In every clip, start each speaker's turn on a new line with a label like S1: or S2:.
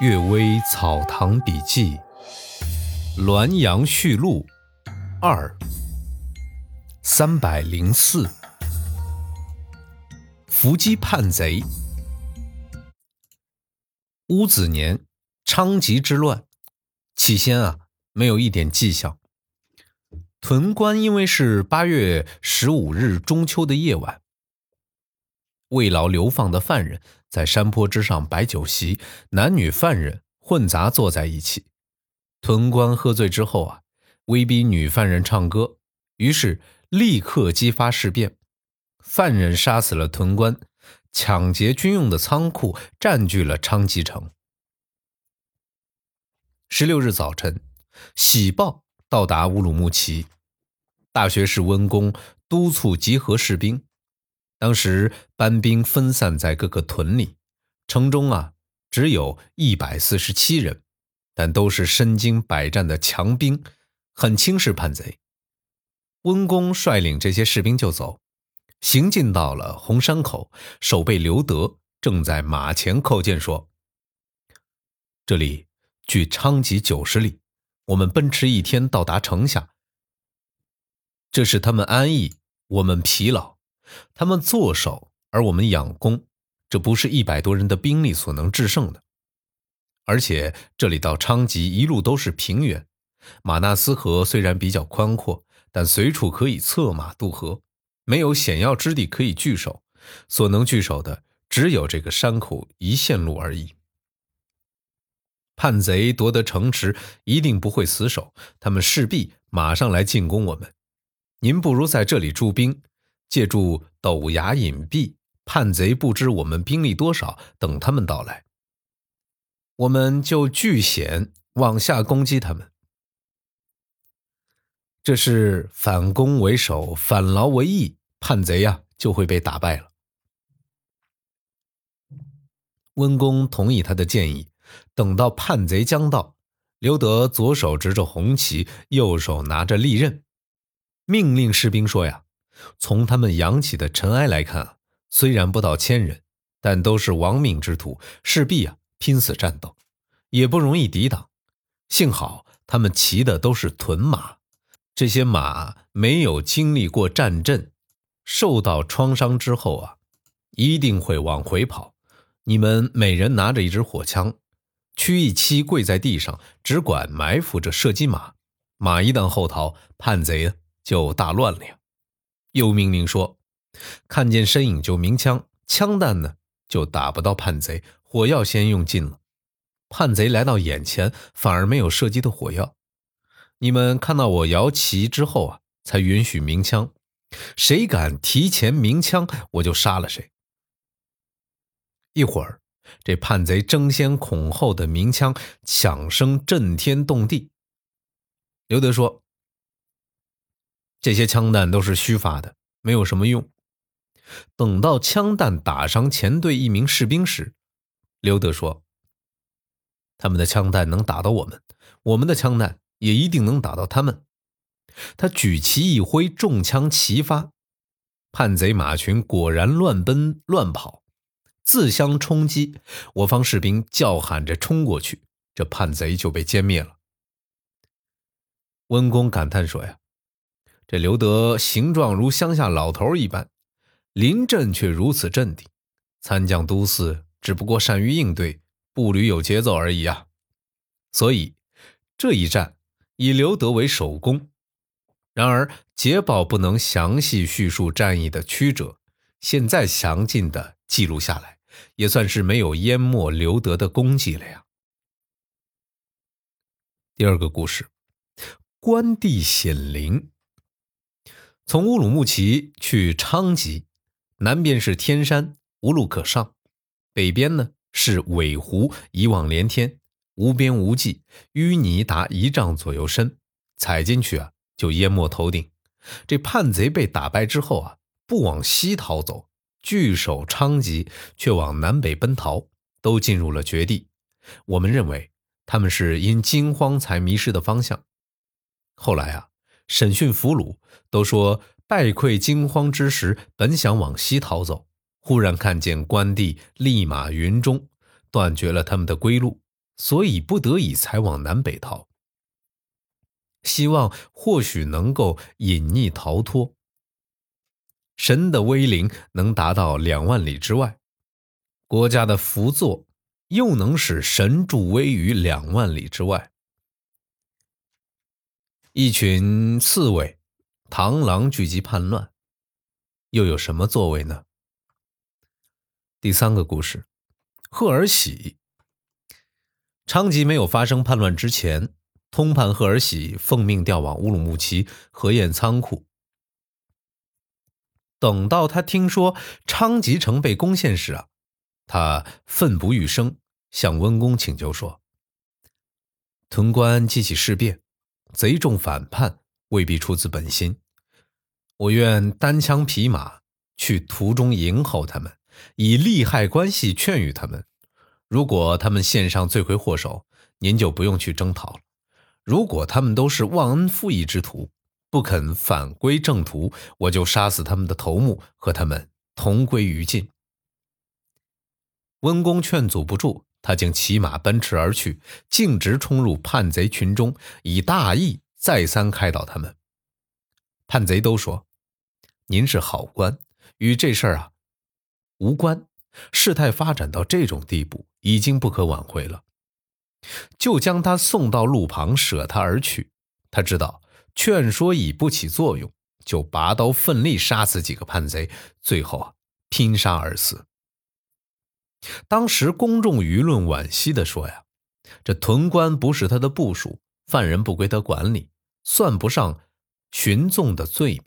S1: 《岳微草堂笔记》《滦阳序录》二三百零四，伏击叛贼。乌子年，昌吉之乱，起先啊，没有一点迹象。屯关因为是八月十五日中秋的夜晚，慰劳流放的犯人。在山坡之上摆酒席，男女犯人混杂坐在一起。屯官喝醉之后啊，威逼女犯人唱歌，于是立刻激发事变。犯人杀死了屯官，抢劫军用的仓库，占据了昌吉城。十六日早晨，喜报到达乌鲁木齐，大学士温公督促集合士兵。当时班兵分散在各个屯里，城中啊只有一百四十七人，但都是身经百战的强兵，很轻视叛贼。温公率领这些士兵就走，行进到了红山口，守备刘德正在马前叩见说：“这里距昌吉九十里，我们奔驰一天到达城下。这是他们安逸，我们疲劳。”他们坐守，而我们养攻，这不是一百多人的兵力所能制胜的。而且这里到昌吉一路都是平原，马纳斯河虽然比较宽阔，但随处可以策马渡河，没有险要之地可以据守。所能据守的只有这个山口一线路而已。叛贼夺得城池，一定不会死守，他们势必马上来进攻我们。您不如在这里驻兵。借助陡崖隐蔽，叛贼不知我们兵力多少，等他们到来，我们就据险往下攻击他们。这是反攻为守，反劳为义，叛贼呀就会被打败了。温公同意他的建议。等到叛贼将到，刘德左手执着红旗，右手拿着利刃，命令士兵说：“呀。”从他们扬起的尘埃来看，虽然不到千人，但都是亡命之徒，势必啊拼死战斗，也不容易抵挡。幸好他们骑的都是屯马，这些马没有经历过战阵，受到创伤之后啊，一定会往回跑。你们每人拿着一支火枪，屈一七跪在地上，只管埋伏着射击马。马一旦后逃，叛贼就大乱了呀。又命令说：“看见身影就鸣枪，枪弹呢就打不到叛贼。火药先用尽了，叛贼来到眼前，反而没有射击的火药。你们看到我摇旗之后啊，才允许鸣枪。谁敢提前鸣枪，我就杀了谁。”一会儿，这叛贼争先恐后的鸣枪，响声震天动地。刘德说。这些枪弹都是虚发的，没有什么用。等到枪弹打伤前队一名士兵时，刘德说：“他们的枪弹能打到我们，我们的枪弹也一定能打到他们。”他举旗一挥，中枪齐发，叛贼马群果然乱奔乱跑，自相冲击。我方士兵叫喊着冲过去，这叛贼就被歼灭了。温公感叹说：“呀。”这刘德形状如乡下老头一般，临阵却如此镇定。参将都司只不过善于应对，步履有节奏而已啊。所以这一战以刘德为首功。然而捷报不能详细叙述战役的曲折，现在详尽的记录下来，也算是没有淹没刘德的功绩了呀。第二个故事，关帝显灵。从乌鲁木齐去昌吉，南边是天山，无路可上；北边呢是尾湖，一望连天，无边无际，淤泥达一丈左右深，踩进去啊就淹没头顶。这叛贼被打败之后啊，不往西逃走，据守昌吉，却往南北奔逃，都进入了绝地。我们认为他们是因惊慌才迷失的方向。后来啊。审讯俘虏都说，败溃惊慌之时，本想往西逃走，忽然看见关帝立马云中，断绝了他们的归路，所以不得已才往南北逃，希望或许能够隐匿逃脱。神的威灵能达到两万里之外，国家的辅佐又能使神助威于两万里之外。一群刺猬、螳螂聚集叛乱，又有什么作为呢？第三个故事，赫尔喜。昌吉没有发生叛乱之前，通判赫尔喜奉命调往乌鲁木齐核验仓库。等到他听说昌吉城被攻陷时啊，他奋不欲生，向温公请求说：“屯官激起事变，贼众反叛，未必出自本心。我愿单枪匹马去途中迎候他们，以利害关系劝喻他们。”如果他们献上罪魁祸首，您就不用去征讨了；如果他们都是忘恩负义之徒，不肯返归正途，我就杀死他们的头目，和他们同归于尽。温公劝阻不住，他竟骑马奔驰而去，径直冲入叛贼群中，以大义再三开导他们。叛贼都说：“您是好官，与这事儿啊无关。”事态发展到这种地步，已经不可挽回了，就将他送到路旁，舍他而去。他知道劝说已不起作用，就拔刀奋力杀死几个叛贼，最后啊，拼杀而死。当时公众舆论惋惜地说：“呀，这屯官不是他的部属，犯人不归他管理，算不上寻纵的罪名。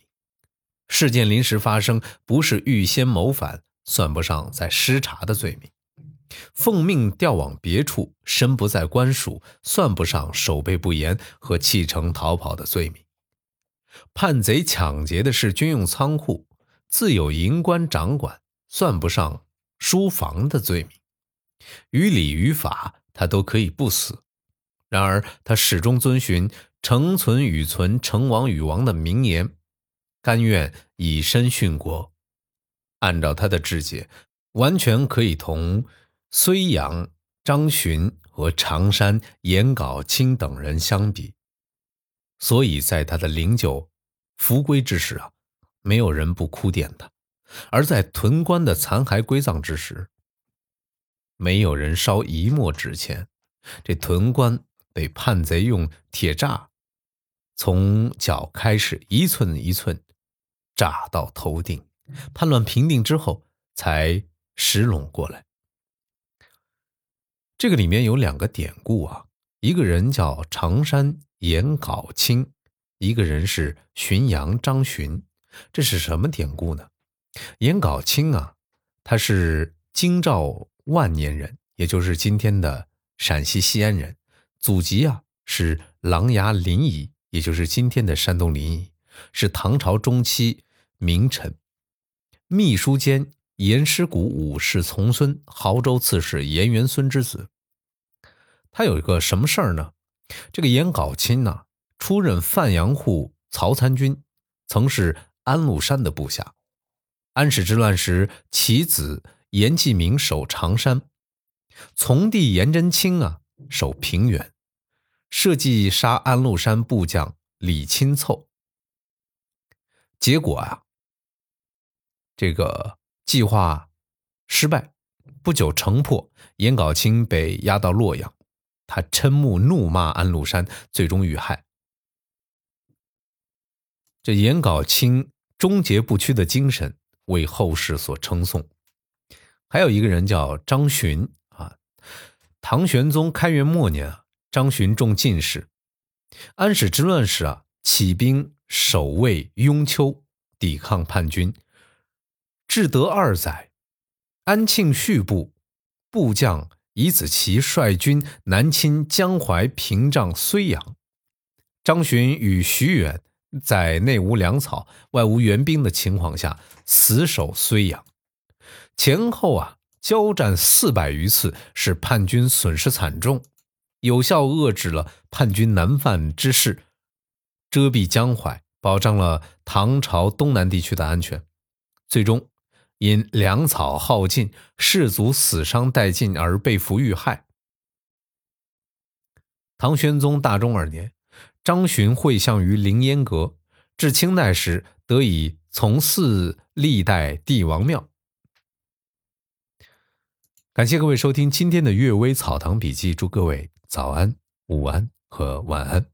S1: 事件临时发生，不是预先谋反。”算不上在失察的罪名，奉命调往别处，身不在官署，算不上守备不严和弃城逃跑的罪名。叛贼抢劫的是军用仓库，自有营官掌管，算不上书房的罪名。于理于法，他都可以不死。然而他始终遵循“成存与存，成亡与亡”的名言，甘愿以身殉国。按照他的志节，完全可以同睢阳、张巡和常山严杲清等人相比。所以在他的灵柩扶归之时啊，没有人不哭奠他；而在屯官的残骸归葬之时，没有人烧一墨纸钱。这屯官被叛贼用铁栅从脚开始一寸一寸炸到头顶。叛乱平定之后，才拾拢过来。这个里面有两个典故啊，一个人叫常山严杲清，一个人是浔阳张巡。这是什么典故呢？颜杲卿啊，他是京兆万年人，也就是今天的陕西西安人，祖籍啊是琅琊临沂，也就是今天的山东临沂，是唐朝中期名臣。秘书监严师古五世从孙，亳州刺史严元孙之子。他有一个什么事儿呢？这个颜杲卿呢，出任范阳户曹参军，曾是安禄山的部下。安史之乱时，其子严继明守常山，从弟严真卿啊守平原，设计杀安禄山部将李钦凑。结果啊。这个计划失败，不久城破，严杲清被押到洛阳。他嗔目怒骂安禄山，最终遇害。这严杲清终结不屈的精神为后世所称颂。还有一个人叫张巡啊，唐玄宗开元末年啊，张巡中进士。安史之乱时啊，起兵守卫雍丘，抵抗叛军。至德二载，安庆绪部部将尹子奇率军南侵江淮屏障睢阳，张巡与徐远在内无粮草、外无援兵的情况下死守睢阳，前后啊交战四百余次，使叛军损失惨重，有效遏制了叛军南犯之势，遮蔽江淮，保障了唐朝东南地区的安全，最终。因粮草耗尽，士卒死伤殆尽而被俘遇害。唐玄宗大中二年，张巡会相于凌烟阁，至清代时得以从祀历代帝王庙。感谢各位收听今天的《阅微草堂笔记》，祝各位早安、午安和晚安。